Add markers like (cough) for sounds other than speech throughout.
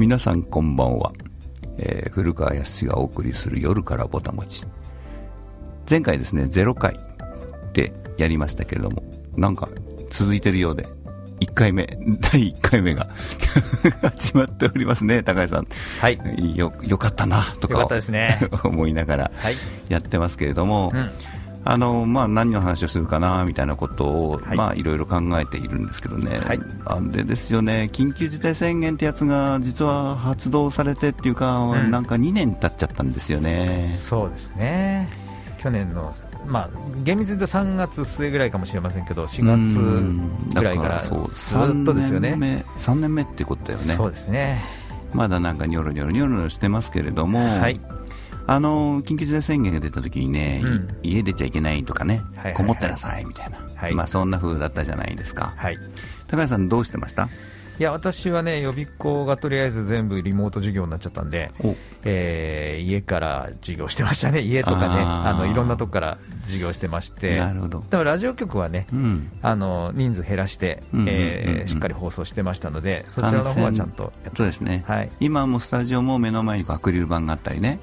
皆さんこんばんは、えー古川康がお送りする夜からぼたもち前回ですね0回ってやりましたけれどもなんか続いてるようで1回目 (laughs) 第1回目が (laughs) 始まっておりますね高橋さんはい。よよかったなとかよかったですね (laughs) 思いながらはい。やってますけれども、うん。あのまあ、何の話をするかなみたいなことを、はいまあ、いろいろ考えているんですけどね、はいあれですよね、緊急事態宣言ってやつが実は発動されてっていうか、うんなんか2年経っちゃったんですよね。そうですね。去年の、まあ、厳密に言うと3月末ぐらいかもしれませんけど、4月ぐらいからずそうっとですよ3年ね。目 ,3 年目ってことだよねそうですね。まだなんかニョロニョロニョロニョロしてますけれども、はい。あの緊急事態宣言が出た時にね、うん。家出ちゃいけないとかね、はいはいはい。こもってなさいみたいな、はい。まあ、そんな風だったじゃないですか、はい。高橋さん、どうしてました？いや、私はね、予備校がとりあえず全部リモート授業になっちゃったんで、お。えー家から授業してましたね。家とかね、あの、いろんなとこから授業してまして。なるほど、でもラジオ局はね、うん、あの人数減らして、しっかり放送してましたので、そちらの方はちゃんとそうですね、はい、今もスタジオも目の前にアクリル板があったりね、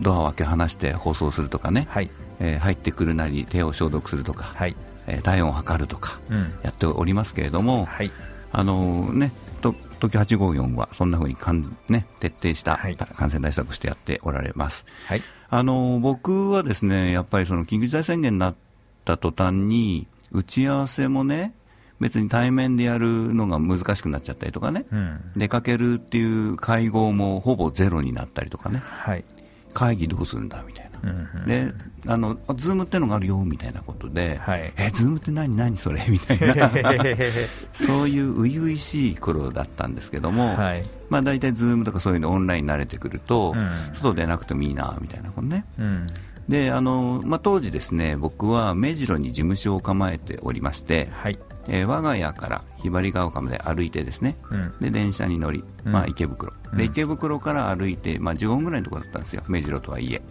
ドアを開け放して放送するとかね、はい、えー入ってくるなり手を消毒するとか、はい、えー体温を測るとかうん、やっておりますけれども、はい、あのーね、と東京854はそんな風にかん、ね、徹底した感染対策をしてやっておられます。はい、あのー僕はですね、やっぱりその緊急事態宣言になった途端に、打ち合わせもね、別に対面でやるのが難しくなっちゃったりとかね、うん、出かけるっていう会合もほぼゼロになったりとかね、はい、会議どうするんだみたいな。で、あの、 Zoom ってのがあるよ、みたいなことで、はい。え、 Zoom って何何それ？(laughs) みたいな、(laughs) そういう初々しい頃だったんですけども、はい、まあ大体 Zoom とかそういうのオンラインに慣れてくると、うん。外出なくてもいいな、みたいなことね。うん、で、あの、まあ当時ですね、僕は目白に事務所を構えておりまして、はい、えー我が家からひばりが丘まで歩いてですね、うん、で電車に乗り、うん。まあ、池袋、うん。で池袋から歩いて、まあ、15分ぐらいのところだったんですよ、目白とはいえ、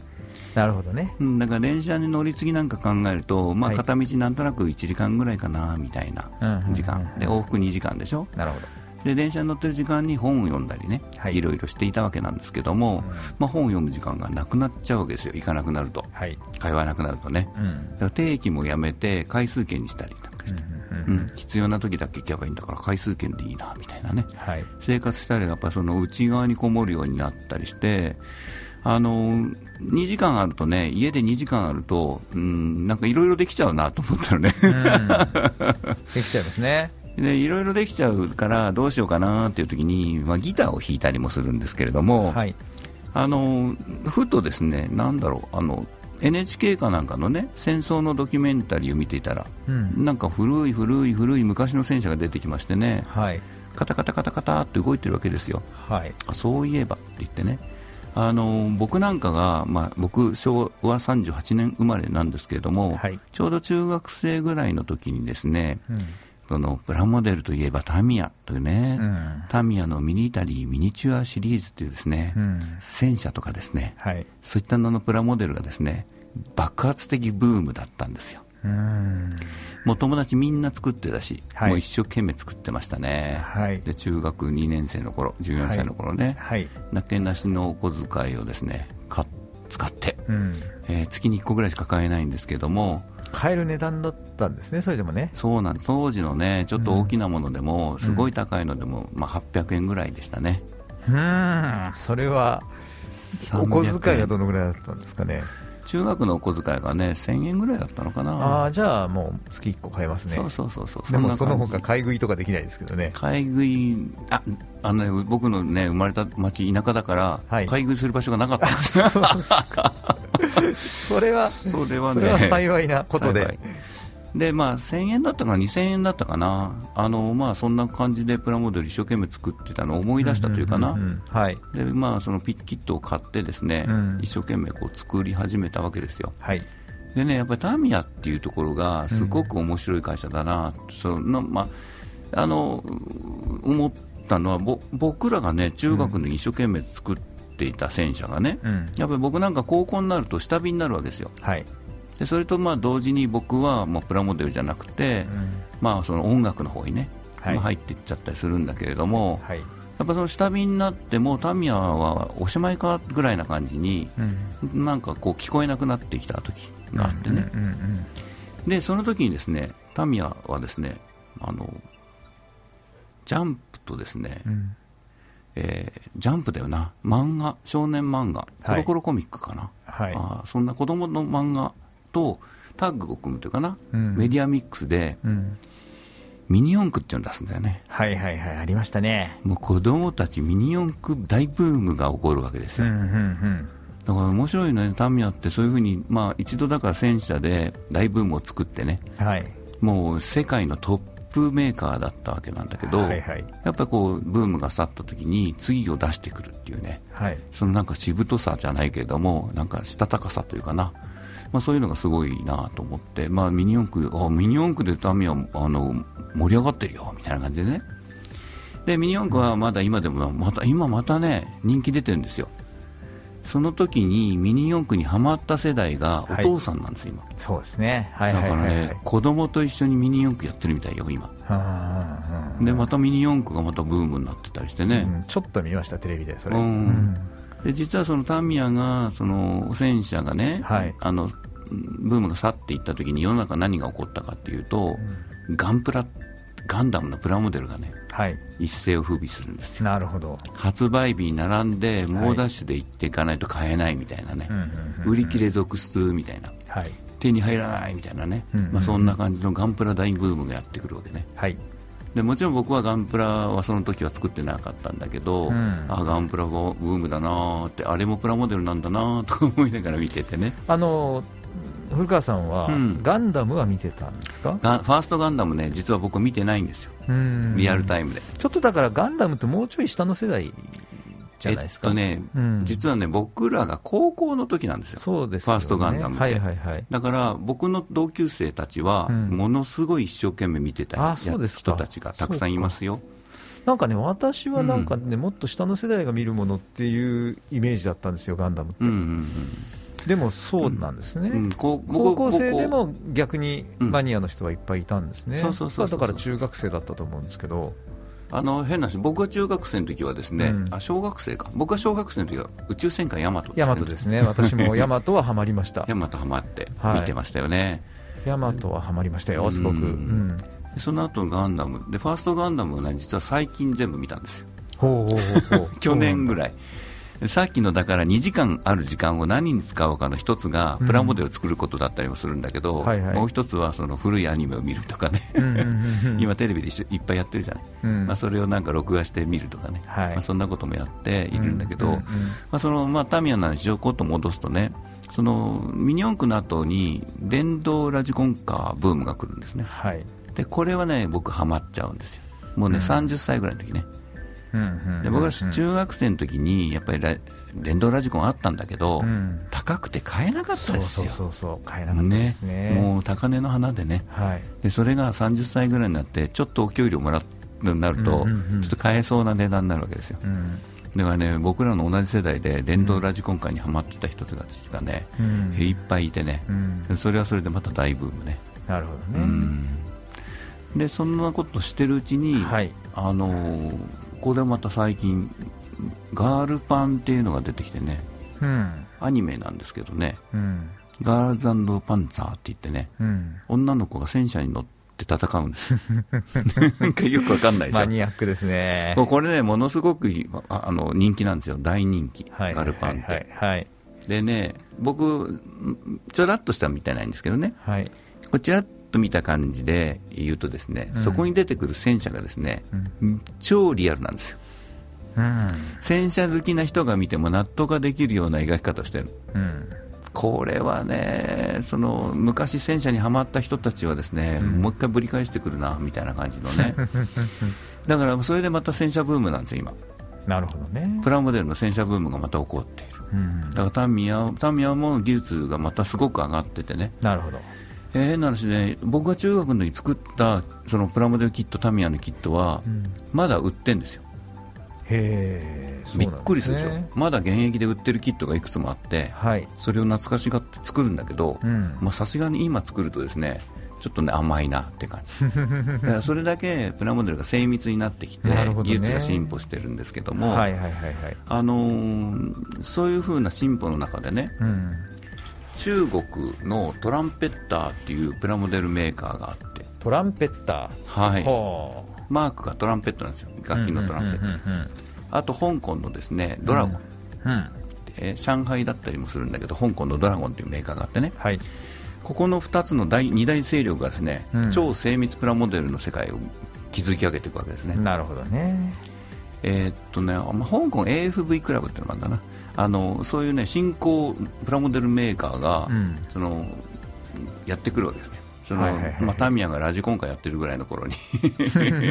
なるほどね、うん、だから電車に乗り継ぎなんか考えると、まあ、はい。片道なんとなく1時間ぐらいかなみたいなうんうんうん時間、で往復2時間でしょ、なるほど、で電車に乗ってる時間に本を読んだりね、はい。いろいろしていたわけなんですけども、まあ、本を読む時間がなくなっちゃうわけですよ、行かなくなると、はい、会話なくなるとね、うん、だから定期もやめて、回数券にしたりなんかして、うん、うん、うん必要な時だけ行けばいいんだから、回数券でいいなみたいなね。はい、生活したりやっぱその内側にこもるようになったりして、あの2時間あるとね、家で2時間あると、うん、なんかいろいろできちゃうなと思ったのね、うん、できちゃいますね、でいろいろできちゃうからどうしようかなっていう時に、まあ、ギターを弾いたりもするんですけれども、はい、あのふとですね、なんだろう、あの NHK かなんかのね、戦争のドキュメンタリーを見ていたら、うん、なんか古い古い古い昔の戦車が出てきましてね、はい、カタカタカタカタって動いてるわけですよ。はい、あそういえばって言ってね、あの僕なんかが、まあ、僕、昭和38年生まれなんですけれども、はい。ちょうど中学生ぐらいの時にですね、うん、そのプラモデルといえばタミヤというね、うん、タミヤのミニイタリーミニチュアシリーズというですね、うん、戦車とかですね、はい、そういったののプラモデルがですね、爆発的ブームだったんですよ。うん、もう友達みんな作ってたし、はい。もう一生懸命作ってましたね。はい、で中学2年生の頃、14歳の頃ね、はい、なけなしのお小遣いをですねか使って、うん、えー月に1個ぐらいしか買えないんですけども買える値段だったんですね、それでもね、そうなん当時のねちょっと大きなものでも、すごい高いのでも、まあ、800円ぐらいでしたね。うん、それは、お300小遣いがどのぐらいだったんですかね。中学のお小遣いがね1000円ぐらいだったのかあな。あじゃあもう月1個買えますね。そうそうそうそう。でもその他買い食いとかできないですけどね。買い食いああのね僕のね生まれた町田舎だから、はい。買い食いする場所がなかったんですよ。(laughs) それはそれはね。それは幸いなことで、はいはいでまあ、1000円だったかな2000円だったかな。あの、まあ、そんな感じでプラモデル一生懸命作ってたのを思い出したというかな、でまあ、そのピッキットを買ってですね、うん。一生懸命こう作り始めたわけですよ。はい。でねやっぱりタミヤっていうところがすごく面白い会社だな、そのまあ、あの思ったのはぼ僕らがね中学で一生懸命作っていた戦車がね、うん。やっぱり僕なんか高校になると下火になるわけですよ。はいでそれとまあ同時に僕はもうプラモデルじゃなくて、うん。まあ、その音楽の方にね、はい。まあ入っていっちゃったりするんだけれども、はい。やっぱその下火になってもうタミヤはおしまいかぐらいな感じに、うん。なんかこう聞こえなくなってきた時があってね、うんうんでその時にですねタミヤはですねあのジャンプとですね、うん。うんえージャンプだよな。漫画少年漫画。コロコロコミックかな、はい。あーそんな子供の漫画とタッグを組むというかな、うん。メディアミックスでうん。ミニ四駆っていうのを出すんだよね。はいはいはいありましたね。もう子供たちミニ四駆大ブームが起こるわけですよ、うんうんだから面白いのねタミヤって。そういうふうに、まあ、一度だから戦車で大ブームを作ってね。うんはい。もう世界のトップメーカーだったわけなんだけど、はいはい。やっぱりこうブームが去った時に次を出してくるっていうね。はい。そのなんかしぶとさじゃないけれどもなんかしたたかさというかな、まあ、そういうのがすごいなと思って、まあ、ミニ四駆あミニ四駆でタミヤあの盛り上がってるよみたいな感じでね。でミニ四駆はまだ今でもまた今またね人気出てるんですよ。その時にミニ四駆にはまった世代がお父さんなんです、今。そうですね。はいだからはいはい。はいね、子供と一緒にミニ四駆やってるみたいよ今。うんうんでまたミニ四駆がまたブームになってたりしてね、うんちょっと見ましたテレビでそれ。うんで実はそのタミヤがその戦車がね、はい。あのブームが去っていった時に世の中何が起こったかっていうと、ガンプラガンダムのプラモデルがねはい。一世を風靡するんですよ。なるほど。発売日に並んで猛ダッシュで行っていかないと買えないみたいなね、うんうんうん。売り切れ続出みたいな。はい。手に入らないみたいなね、うんうんうん。まあ、そんな感じのガンプラ大ブームがやってくるわけね。はいでもちろん僕はガンプラはその時は作ってなかったんだけど、うん。あガンプラがブームだなーってあれもプラモデルなんだなーとか思いながら見ててね。あの古川さんは、うん。ガンダムは見てたんですか？ファーストガンダムね実は僕見てないんですよ。うん。リアルタイムで、ちょっとだからガンダムってもうちょい下の世代じゃないですか、えっとね、うん。実はね僕らが高校の時なんですよ。そうですよ、ね、ファーストガンダムってはいはいはい。だから僕の同級生たちはうんものすごい一生懸命見てたうですか。人たちが。たくさんいますよ。なんかね私はなんかね、もっと下の世代が見るものっていうイメージだったんですよガンダムって、うんうんでもそうなんですね、うん。高校生でも逆にマニアの人はいっぱいいたんですね、だから中学生だったと思うんですけどあの変な話僕が中学生の時はですね、うん。あ小学生か。僕が小学生の時は宇宙戦艦ヤマトヤマトですね。私も (laughs) ヤマトはハマりました。ヤマトハマってはい。見てましたよね、ヤマトはハマりましたよすごく、うん。その後のガンダム。でファーストガンダムはね実は最近全部見たんですよ。ほうほうほう。(laughs) 去年ぐらいさっきのだから2時間ある時間を何に使うかの一つがプラモデルを作ることだったりもするんだけど、はいはい。もう一つはその古いアニメを見るとかね、うんうんうんうん。今テレビでいっぱいやってるじゃない、うん。まあ、それをなんか録画して見るとかね、はい。まあ、そんなこともやっているんだけど、うんうんうんまあ、そのまあタミヤの話をこと戻すとねそのミニ四駆の後に電動ラジコンカーブームが来るんですね。はい。でこれはね僕ハマっちゃうんですよ。もうね、うん。30歳ぐらいの時ね。うんうんで僕は中学生の時にやっぱりラ電動ラジコンあったんだけど、うん。高くて買えなかったですよ。そうそうそう買えなかったですね。もう高値の花でね。はい。でそれが30歳ぐらいになってちょっとお給料もらうなると、ちょっと買えそうな値段になるわけですよ。うん。だからね僕らの同じ世代で電動ラジコンカーにはまってた人たちがね、うん。いっぱいいてね、うん。それはそれでまた大ブームね。なるほどね。うん。でそんなことしてるうちに、はい。あのーここでまた最近ガールパンっていうのが出てきてね。うん。アニメなんですけどね。うん。ガールズパンツァーって言ってね。うん。女の子が戦車に乗って戦うんです。よ (laughs) なんかよくわかんないマニアックですね。ここれねものすごくああの人気なんですよ。大人気、はい。ガルパンって、はい。はい。でね僕んちょらっとした見てないんですけどね。はい。はいこちらっと見た感じで言うとですね、うん。そこに出てくる戦車がですね、超リアルなんですよ。うん。戦車好きな人が見ても納得ができるような描き方をしてる。うん。これはねその昔戦車にはまった人たちはですね、うん。もう一回ぶり返してくるなみたいな感じのね。(laughs) だからそれでまた戦車ブームなんですよ今。なるほどね。プラモデルの戦車ブームがまた起こっている。うん。だからタミヤタミヤも技術がまたすごく上がっててね。なるほどえー変な話で僕が中学の時作ったそのプラモデルキットタミヤのキットはうん。まだ売ってんですよ。へえそうびっくりするでしょ。ねまだ現役で売ってるキットがいくつもあってはい。それを懐かしがって作るんだけどさすがに今作るとですねちょっとね甘いなって感じ。(laughs) だからそれだけプラモデルが精密になってきて、ね。技術が進歩してるんですけども、そういうふうな進歩の中でねうん中国のトランペッターっていうプラモデルメーカーがあって、トランペッター。はい、ほマークがトランペットなんですよ。う楽器のトランペット、あと香港のですねドラゴン、うん。うん。えー上海だったりもするんだけど香港のドラゴンというメーカーがあってね。はい。ここの2つの大2大勢力がですね、うん。超精密プラモデルの世界を築き上げていくわけですね、なるほどね。えーっとね、まあ香港 AFV クラブっていうのがあるんだなあのそういうね新興プラモデルメーカーが、うん。そのやってくるわけですね。その、はいはいはいまあ、タミヤがラジコンカやってるぐらいの頃に。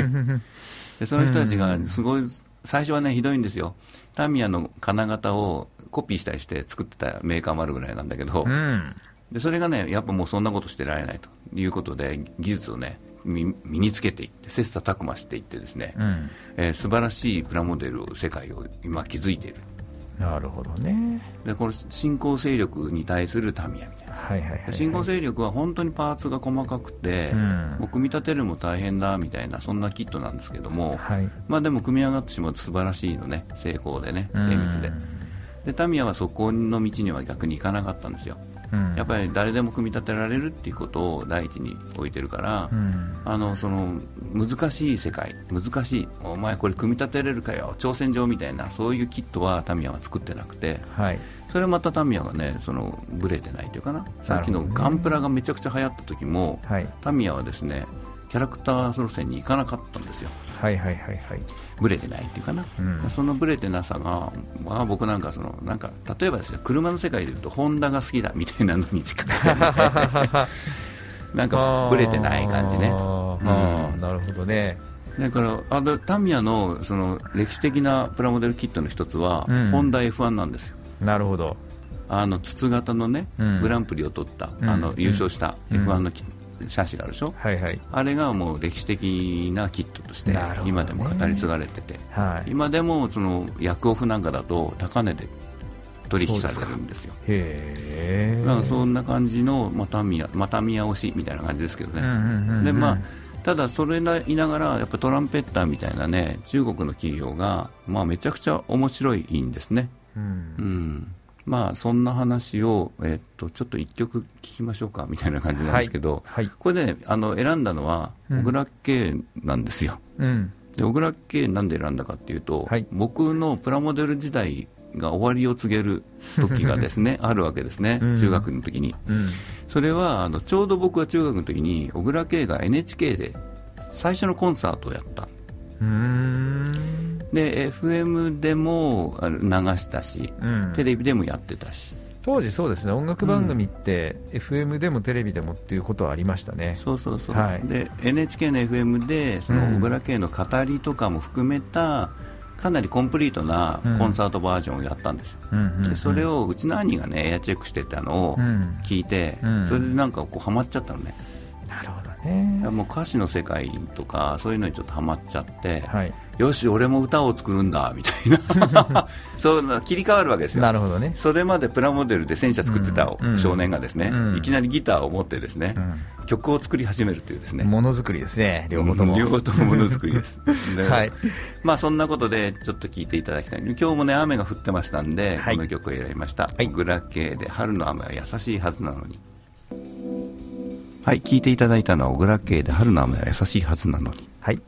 (laughs) でその人たちがすごい最初はねひどいんですよ。タミヤの金型をコピーしたりして作ってたメーカーもあるぐらいなんだけど、うん。でそれがねやっぱもうそんなことしてられないということで技術をね身身につけていって切磋琢磨していってですね、うん。えー素晴らしいプラモデルを世界を今築いているなるほどね。でこの新興勢力に対するタミヤみたいな。はいはいはいはい。新興勢力は本当にパーツが細かくて、うん。もう組み立てるのも大変だみたいなそんなキットなんですけども、はい。まあ、でも組み上がってしまうと素晴らしいのね成功でねうん精密で。でタミヤはそこの道には逆に行かなかったんですよ。うんやっぱり誰でも組み立てられるっていうことを第一に置いてるから、うん。あのその難しい世界、難しい、お前これ組み立てれるかよ、挑戦状みたいな、そういうキットはタミヤは作ってなくて、はい。それまたタミヤがね、そのブレてないというかな、さっきのガンプラがめちゃくちゃ流行った時も、はい。タミヤはですね、キャラクター路線に行かなかったんですよ。はいはいはいはい。ブレてないっていうかな、うん。そのブレてなさが、まあ、僕なんかそのなんか例えばですね車の世界でいうとホンダが好きだみたいなのに近くて、ね、(laughs) なんかブレてない感じね、あー。あー。なるほどね。だからあのタミヤのその歴史的なプラモデルキットの一つは、うん。ホンダ F1 なんですよ。なるほど。あの筒型のね、うん。グランプリを取った、うん。あの優勝したうん F1 のキシャシがあるでしょ、はいはい。あれがもう歴史的なキットとして今でも語り継がれてて、はい。今でもその薬オフなんかだと高値で取引されてるんですよ。へえ。だからそんな感じのまたミヤまたミヤ推しみたいな感じですけどね、うんうんでまあただそれな言いながらやっぱトランペッターみたいなね中国の企業がまあめちゃくちゃ面白いんですね。うん。うんまあそんな話を、えっとちょっと一曲聴きましょうかみたいな感じなんですけど、はいこれねあの選んだのはうん。小倉圭なんですよ、うん。で小倉圭なんで選んだかっていうと、はい。僕のプラモデル時代が終わりを告げる時がですね (laughs) あるわけですね、うん。中学の時に。うん。それはあのちょうど僕が中学の時に小倉圭が NHK で最初のコンサートをやった。うーんで FM でも流したしうん。テレビでもやってたし、当時そうですね。音楽番組って FM でもテレビでもっていうことはありましたね。そうそうそう、はい。で NHK の FM でそのうん。小倉圭の語りとかも含めたかなりコンプリートなコンサートバージョンをやったんです。よ、うんうんうん。でそれをうちの兄がねエアチェックしてたのをうん。聞いて、うん。それでなんかこうハマっちゃったのねもう歌詞の世界とかそういうのにちょっとハマっちゃって、はい。よし俺も歌を作るんだみたいな。(laughs) そうな切り替わるわけですよ。なるほどね。それまでプラモデルで戦車作ってたうん。少年がですね、うん。いきなりギターを持ってですね、曲を作り始めるというですね、ものづくりですね両方とも。両方ともものづくりです。(laughs) ではい。まあそんなことでちょっと聞いていただきたい。今日もね雨が降ってましたんで、はい。この曲を選びました「はい。グラ系で春の雨は優しいはずなのに」はい聞いていただいたのは「小倉系で春の雨は優しいはずなのに。はい」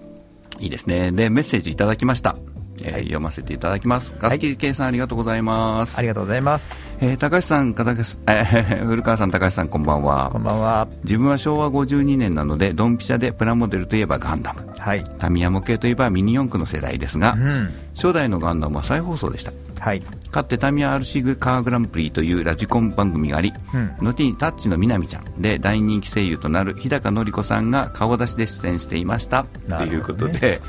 いいですね。でメッセージいただきました、えーはい。読ませていただきます。ガスキーさんありがとうございます、ありがとうございます。えー高橋さん、片橋えー (laughs) 古川さん、高橋さん、こんばんは。こん。ばんは。自分は昭和52年なので、ドンピシャでプラモデルといえばガンダム。はい。タミヤ模型といえばミニ四駆の世代ですが、うん。初代のガンダムは再放送でした。はい。かつてタミヤ RC カーグランプリというラジコン番組があり、うん。後にタッチのみなみちゃんで大人気声優となる日高のり子さんが顔出しで出演していました。ということで、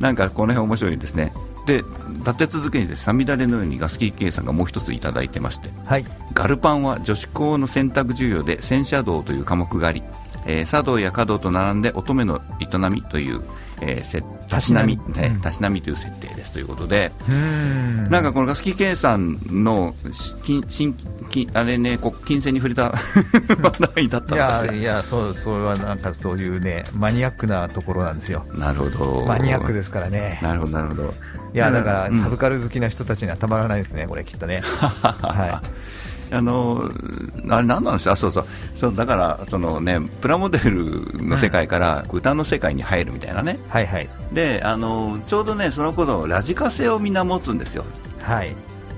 なんかこの辺面白いですね。で立て続けにさみだれのようにガスキー計さんがもう一ついただいてまして、はいガルパンは女子校の選択授業で戦車道という科目があり、えー茶道や華道と並んで乙女の営みという、えーせたしなみねたしなみという設定ですということで、ん。なんかこのガスキー計算のし金新金あれね金銭に触れた (laughs) 話題だったいのかしいやそうそれはなんかそういうねマニアックなところなんですよ。なるほど。マニアックですからね。なるほどなるほど。いやだからうんサブカル好きな人たちにはたまらないですねこれきっとね。(laughs) はあのあれ何なんですか、あそうそう。そうだからその、ね、プラモデルの世界から歌の世界に入るみたいなね、いはいはい。であのちょうどねその頃ラジカセをみんな持つんですよ、はい。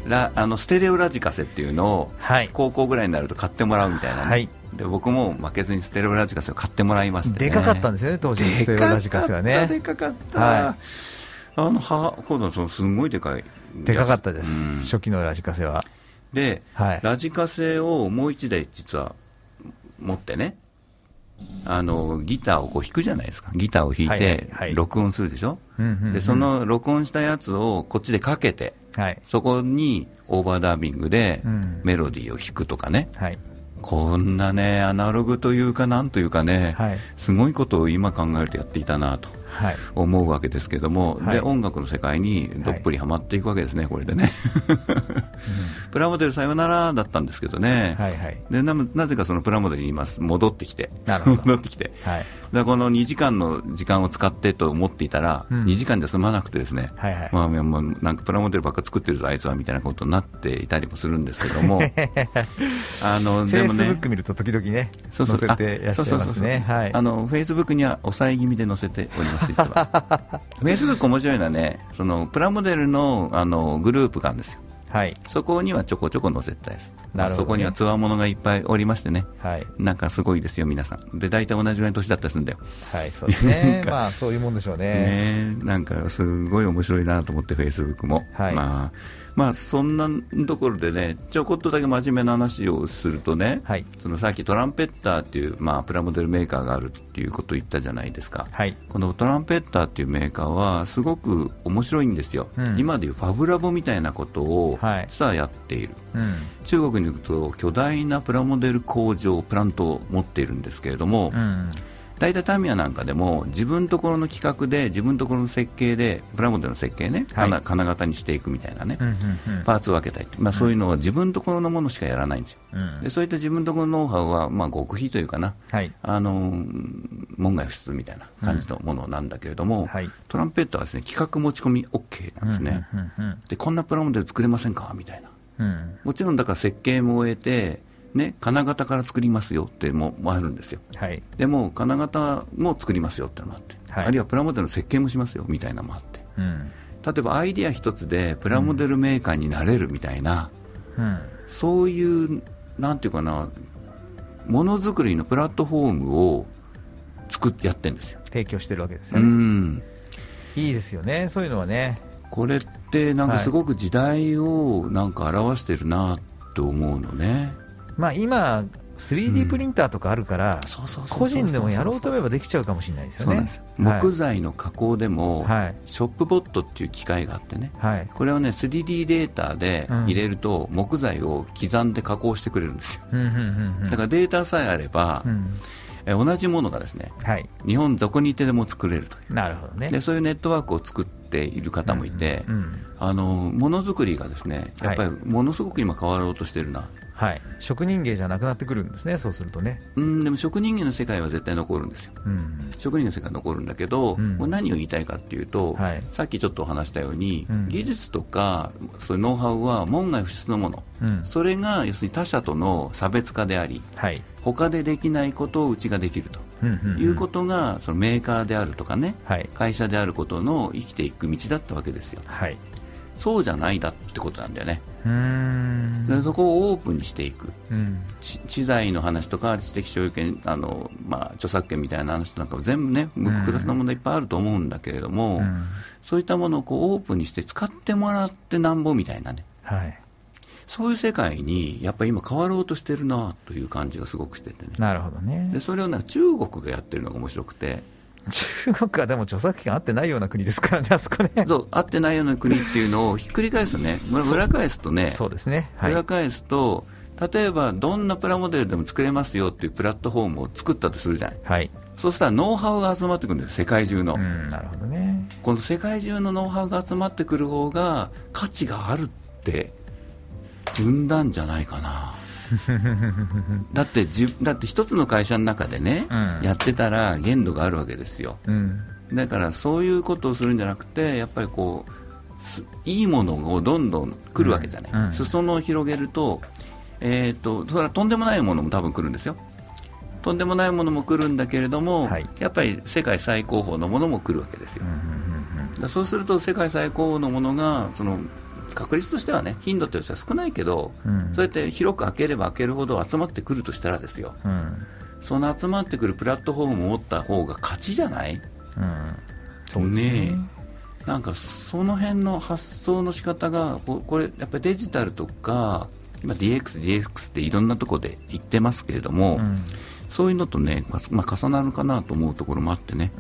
ラあのステレオラジカセっていうのをはい。高校ぐらいになると買ってもらうみたいなね、はい。で僕も負けずにステレオラジカセを買ってもらいまして、ね、でかかったんですよね当時のステレオラジカセはね。でかかった、はあのは今度そのすごいでかいでかかったです、うん。初期のラジカセはで、はい。ラジカセをもう一台実は持ってねあのギターをこう弾くじゃないですか。ギターを弾いはいて録音するでしょ、うんうんうんでその録音したやつをこっちでかけてはい。そこにオーバーダービングでうん。メロディーを弾くとかね、はい。こんなねアナログというかなんというかね、はい。すごいことを今考えるとやっていたなとはい。思うわけですけども、はい。で音楽の世界にどっぷりはまっていくわけですね、これでね。(laughs) プラモデルさよならだったんですけどね、はいはい。でななぜかそのプラモデルに今戻ってきて、なるほど。戻ってきて、はい。でこの2時間の時間を使ってと思っていたら、うん。2時間で済まなくてですね、はいはい。まあ、まあなんかプラモデルばっか作ってるぞ、あいつはみたいなことになっていたりもするんですけども、(laughs) あのフェイスブでもねック見ると時々ねそうそう。載せていらっしゃいますね。フェイスブックには抑え気味で載せております、実は。(laughs) フェイスブック面白いのはね、そのプラモデルのあのグループがあるんですよ。はいそこにはちょこちょこ載せてたです。なるほどねそこにはつわものがいっぱいおりましてね。はいなんかすごいですよ、皆さん。で、大体同じぐらいの年だったりするんだよ。はいそうですなね (laughs) まあそういうもんでしょうねねえなんかすごい面白いなと思って、フェイスブックも。はいまあ、まあ、そんなところでね、ちょこっとだけ真面目な話をするとね、はい。そのさっきトランペッターっていう、まあ、プラモデルメーカーがあるっていうことを言ったじゃないですか。はい。このトランペッターっていうメーカーはすごく面白いんですよ、うん。今でいうファブラボみたいなことをはい。実はやっている、うん。中国に行くと巨大なプラモデル工場プラントを持っているんですけれども、うん大体タミヤなんかでも自分ところの企画で自分ところの設計でプラモデルの設計ね、はい。金金型にしていくみたいなね、うんうんうん。パーツを分けたり、まあ、そういうのを自分ところのものしかやらないんですよ、うん。でそういった自分ところのノウハウは、まあ、極秘というかな、はい。あの門外不出みたいな感じのものなんだけれども、はい。トランペットはですね企画持ち込み OK なんですね、うんうんでこんなプラモデル作れませんか？みたいな。うんうん。もちろんだから設計も終えて、ね、金型から作りますよってももあるんですよ。はい。でも金型も作りますよってのもあって、はい。あるいはプラモデルの設計もしますよみたいなのもあって。うん。例えばアイディア一つでプラモデルメーカーになれるみたいな、うん。そういうなんていうかなものづくりのプラットフォームを作ってやってるんですよ。提供してるわけですね。ん。いいですよねそういうのはね。これってなんかすごく時代をなんか表してるなと思うのね、まあ今 3D プリンターとかあるから個人でもやろうと思えばできちゃうかもしれないですよね。木材の加工でも、はい。ショップボットっていう機械があってね。はい。これはね 3D データで入れると木材を刻んで加工してくれるんですよ。うんうんうんうん。だからデータさえあれば、うん。え同じものがですねはい。日本どこにいてでも作れるという。なるほどね。でそういうネットワークを作っている方もいて、うんうんあのものづくりがですねやっぱりものすごく今変わろうとしてるな、はい。職人芸じゃなくなってくるんですねそうするとね。うんでも職人芸の世界は絶対残るんですよ。うん。職人の世界は残るんだけど、うん。これ何を言いたいかっていうと、はい。さっきちょっとお話したように、うん。技術とかそういうノウハウは門外不出のもの、うん。それが要するに他者との差別化でありはい。他でできないことをうちができるということが、そのメーカーであるとかねはい。会社であることの生きていく道だったわけですよ。はい。そうじゃないだってことなんだよね、うーん。でそこをオープンにしていく。うん。知知財の話とか知的所有権あの、まあ、著作権みたいな話なんかも全部ね複雑な問題いっぱいあると思うんだけれども、うん。そういったものをこうオープンにして使ってもらってなんぼみたいなね。はいそういう世界にやっぱり今変わろうとしてるなという感じがすごくしててね。なるほどね。でそれをなんか中国がやってるのが面白くて。中国はでも著作権合ってないような国ですからね、あそこね。そう、合ってないような国っていうのをひっくり返すとね、裏返すとね、そうですね、はい、裏返すと、例えばどんなプラモデルでも作れますよっていうプラットフォームを作ったとするじゃない。はい。そうしたらノウハウが集まってくるんです、世界中の、なるほどね、この世界中のノウハウが集まってくる方が価値があるって踏んだんじゃないかな。(laughs) だってじだって一つの会社の中でね、うん、やってたら限度があるわけですよ、うん、だからそういうことをするんじゃなくてやっぱりこういいものをどんどん来るわけじゃない、うん、裾野を広げると,、えーと、それはとんでもないものも多分来るんですよ。とんでもないものも来るんだけれども、はい、やっぱり世界最高峰のものも来るわけですよ、そうすると世界最高峰のものがその確率としてはね頻度としては少ないけど、うん、そうやって広く開ければ開けるほど集まってくるとしたらですよ、うん、その集まってくるプラットフォームを持った方が勝ちじゃない、うん、そうね。なんかその辺の発想の仕方がこれやっぱりデジタルとか今 DX、DX っていろんなところで言ってますけれども、うん。そういうのとね、まあ、重なるかなと思うところもあってね、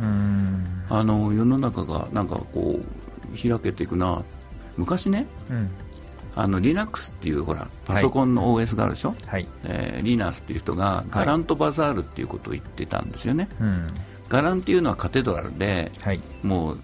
あの世の中がなんかこう開けていくな、昔ね、うん、あの Linux っていうほらパソコンの OS があるでしょ、はい。えー、リナスっていう人がガラントバザールっていうことを言ってたんですよね、はい、ガランっていうのはカテドラルで、はい、もう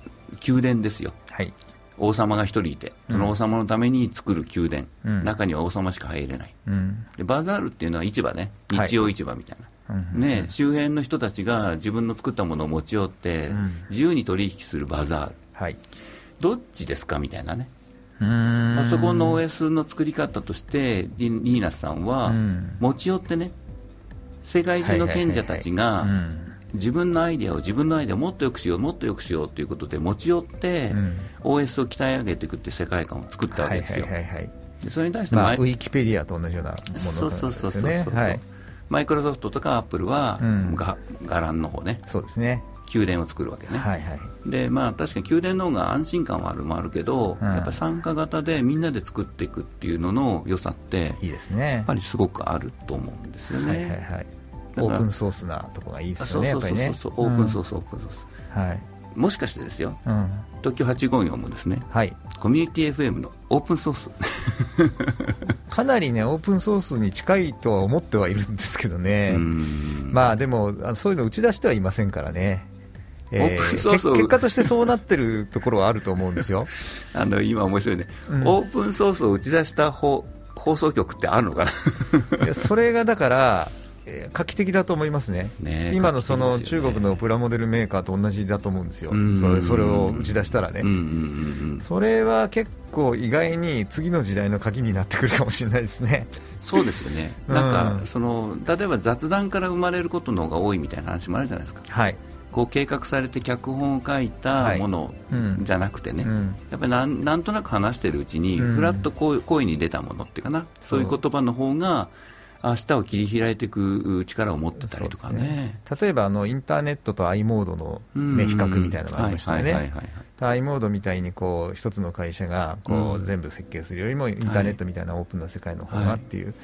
宮殿ですよ、はい、王様が一人いて、その王様のために作る宮殿、うん、中には王様しか入れない、うん、でバザールっていうのは市場ね、日曜市場みたいな、ね、周辺の人たちが自分の作ったものを持ち寄って、自由に取引するバザール、はい、どっちですか？みたいなね、パソコンの OS の作り方としてリーナスさんは持ち寄ってね世界中の賢者たちが自分のアイデアを自分のアイデアをもっとよくしようもっとよくしようということで持ち寄って、OS を鍛え上げていくっていう世界観を作ったわけですよ。それに対して、まあ、ウィキペディアと同じようなものですよね。そうそうそうそうそう、はいマイクロソフトとかアップルは、うん、が伽藍の方ね。そうですね宮殿を作るわけね、はいはい、でまあ、確かに宮殿の方が安心感はあるもあるけど、うん、やっぱ参加型でみんなで作っていくっていうのの良さっていいですね。やっぱりすごくあると思うんですよね、はいはいはい、オープンソースなとこがいいですよねそうそうそうそう、オープンソース、オープンソース、はい。もしかしてですよ、うん、東京854もですね、はい、コミュニティ FM のオープンソース。(laughs) かなりねオープンソースに近いとは思ってはいるんですけどね、まあでもそういうの打ち出してはいませんからね。えー、結果としてそうなってるところはあると思うんですよ。(laughs) あの今、面白いね、うん、オープンソースを打ち出した放送局ってあるのかな？それがだから画期的だと思いますね、ね今のその中国のプラモデルメーカーと同じだと思うんですよ、それそれを打ち出したらね、それは結構意外に次の時代の鍵になってくるかもしれないですね。そうですよね、なんか、その例えば雑談から生まれることの方が多いみたいな話もあるじゃないですか。はいこう計画されて脚本を書いたものじゃなくてね、はいうん、やっぱりなんなんとなく話しているうちに、ふらっと声に出たものっていうかな、そういう言葉の方が明日を切り開いていく力を持ってたりとかね、ね、例えばあのインターネットと i モードの、ね、比較みたいなのがありましたよね。i モードみたいにこう一つの会社がこう全部設計するよりもインターネットみたいなオープンな世界の方がっていう、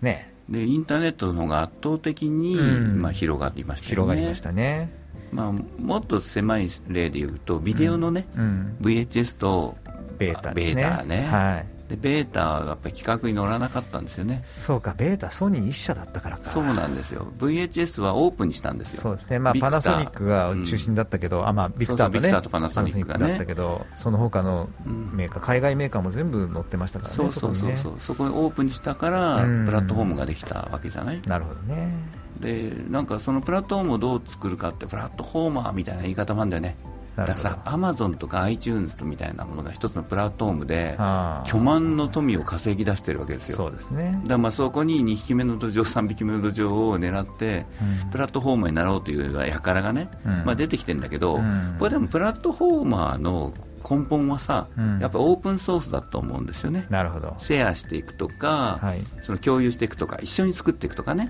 ね、でインターネットの方が圧倒的に、まあ、広がりましたね。広がりましたねまあ、もっと狭い例でいうとビデオのね、うん、VHS とベータね。ベータね。はい。でベータはやっぱり企画に乗らなかったんですよね。そうかベータソニー一社だったからか。そうなんですよ。VHS はオープンにしたんですよ。そうですね、まあ、パナソニックが中心だったけど、うん、あまあ、ビクターと、ね、ビクターとパナソニックが、ね、だったけどその他のメーカー、うん、海外メーカーも全部乗ってましたからねそうそうそうそう。そこにオープンにしたからプラットフォームができたわけじゃない、なるほどねでなんかそのプラットフォームをどう作るかってプラットフォーマーみたいな言い方もあるんだよね。だからさ、アマゾンとか iTunes とみたいなものが一つのプラットフォームで、巨万の富を稼ぎ出してるわけですよ。そうですね。だまあそこに2匹目の土壌、3匹目の土壌を狙って、うん、プラットフォーマーになろうという輩がね、うん、まあ出てきてるんだけど、うん、これでもプラットフォーマーの根本はさ、うん、やっぱオープンソースだと思うんですよね。なるほど。シェアしていくとか、はい、その共有していくとか、一緒に作っていくとかね、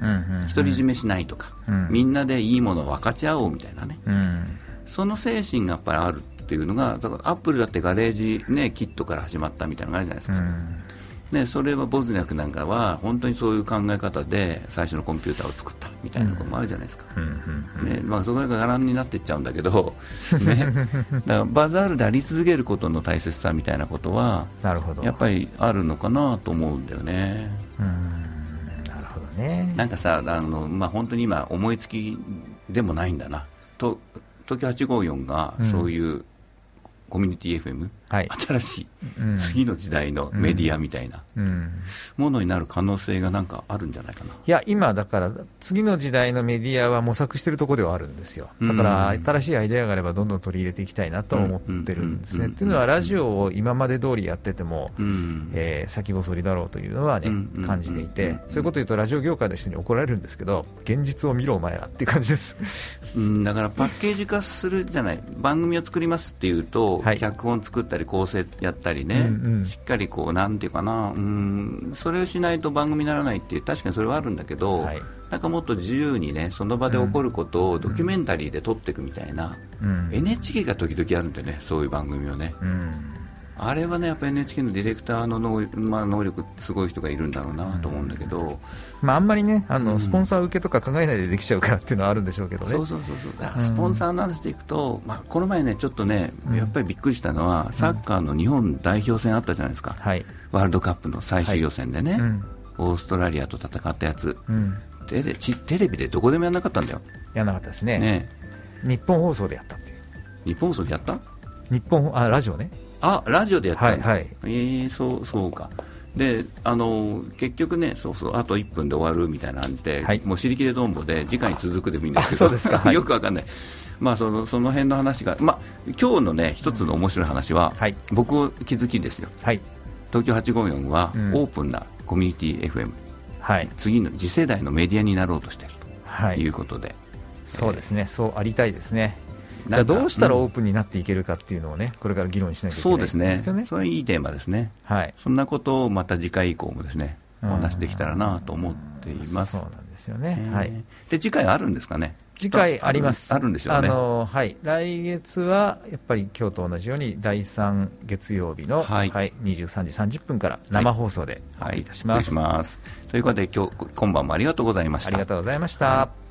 独り占めしないとか、うん、みんなでいいものを分かち合おうみたいなね、うん、その精神がやっぱりあるっていうのが、だからアップルだってガレージ、ね、キットから始まったみたいなのがあるじゃないですか。ね、それはボズニャクなんかは本当にそういう考え方で最初のコンピューターを作ったみたいなところもあるじゃないですか、ねまあ、そこが柄になっていっちゃうんだけど、(laughs) ね、だからバザールであり続けることの大切さみたいなことはなるほど。やっぱりあるのかなと思うんだよね。なるほどね。なんかさあの、まあ、本当に今思いつきでもないんだな。と東京854がそういう、うんコミュニティ FM、はい、新しい、次の時代のメディアみたいなものになる可能性がなんかあるんじゃないかな。いや、今、だから次の時代のメディアは模索しているところではあるんですよ、だから新しいアイデアがあればどんどん取り入れていきたいなと思ってるんですね。というのは、ラジオを今まで通りやってても、えー、先細りだろうというのはね、感じていて、そういうことを言うと、ラジオ業界の人に怒られるんですけど、現実を見ろ、お前らっていう感じです。うん。だからパッケージ化するじゃない、番組を作りますっていうと、はい、脚本作ったり、構成やったりね、うんうん、しっかりこう、なんていうかな、うんそれをしないと番組にならないっていう、確かにそれはあるんだけど、はい、なんかもっと自由にね、その場で起こることをドキュメンタリーで撮っていくみたいな、うん、NHK が時々あるんでね、そういう番組をね。うんあれはね、やっぱ NHK のディレクターの能,、まあ、能力、すごい人がいるんだろうなと思うんだけど、まあ、あんまりねあの、うん、スポンサー受けとか考えないでできちゃうからっていうのはあるんでしょうけどね。そうそうそうそう。スポンサーの話でいくと、まあ、この前ね、ちょっとね、やっぱりびっくりしたのは、サッカーの日本代表戦あったじゃないですか、はい、ワールドカップの最終予選でね、オーストラリアと戦ったやつ、うん、テレテレビでどこでもやらなかったんだよ。やらなかったですね。ね日本放送でやったっていう。日本放送でやった？日本あラジオねあラジオでやったんだ、はいはい、えー、そうそうか。であの結局ねそうそうあと1分で終わるみたいな感じで、はい、もう尻切れどんぼで次回に続くでもいいんですけどはい、(laughs) よくわかんない。まあそのその辺の話がまあ今日のね一つの面白い話は、はい、僕気づきですよ、はい、東京854は、オープンなコミュニティ FM、はい、次の次世代のメディアになろうとしているということで、そうですね、そうありたいですねどうしたらオープンになっていけるかっていうのをね、これから議論しなきゃいけない、ね、そうですね、それいいテーマですね、はい、そんなことをまた次回以降もですね、お話できたらなと思っています。そうなんですよね、はい、で次回あるんですかね？次回あります。あるんでしょうね。あのはい。来月は、やっぱり今日と同じように、第3月曜日の、はい、はい、23時30分から生放送でお送りいたします。はい、はい、ということで、今日、今晩もありがとうございました。ありがとうございました。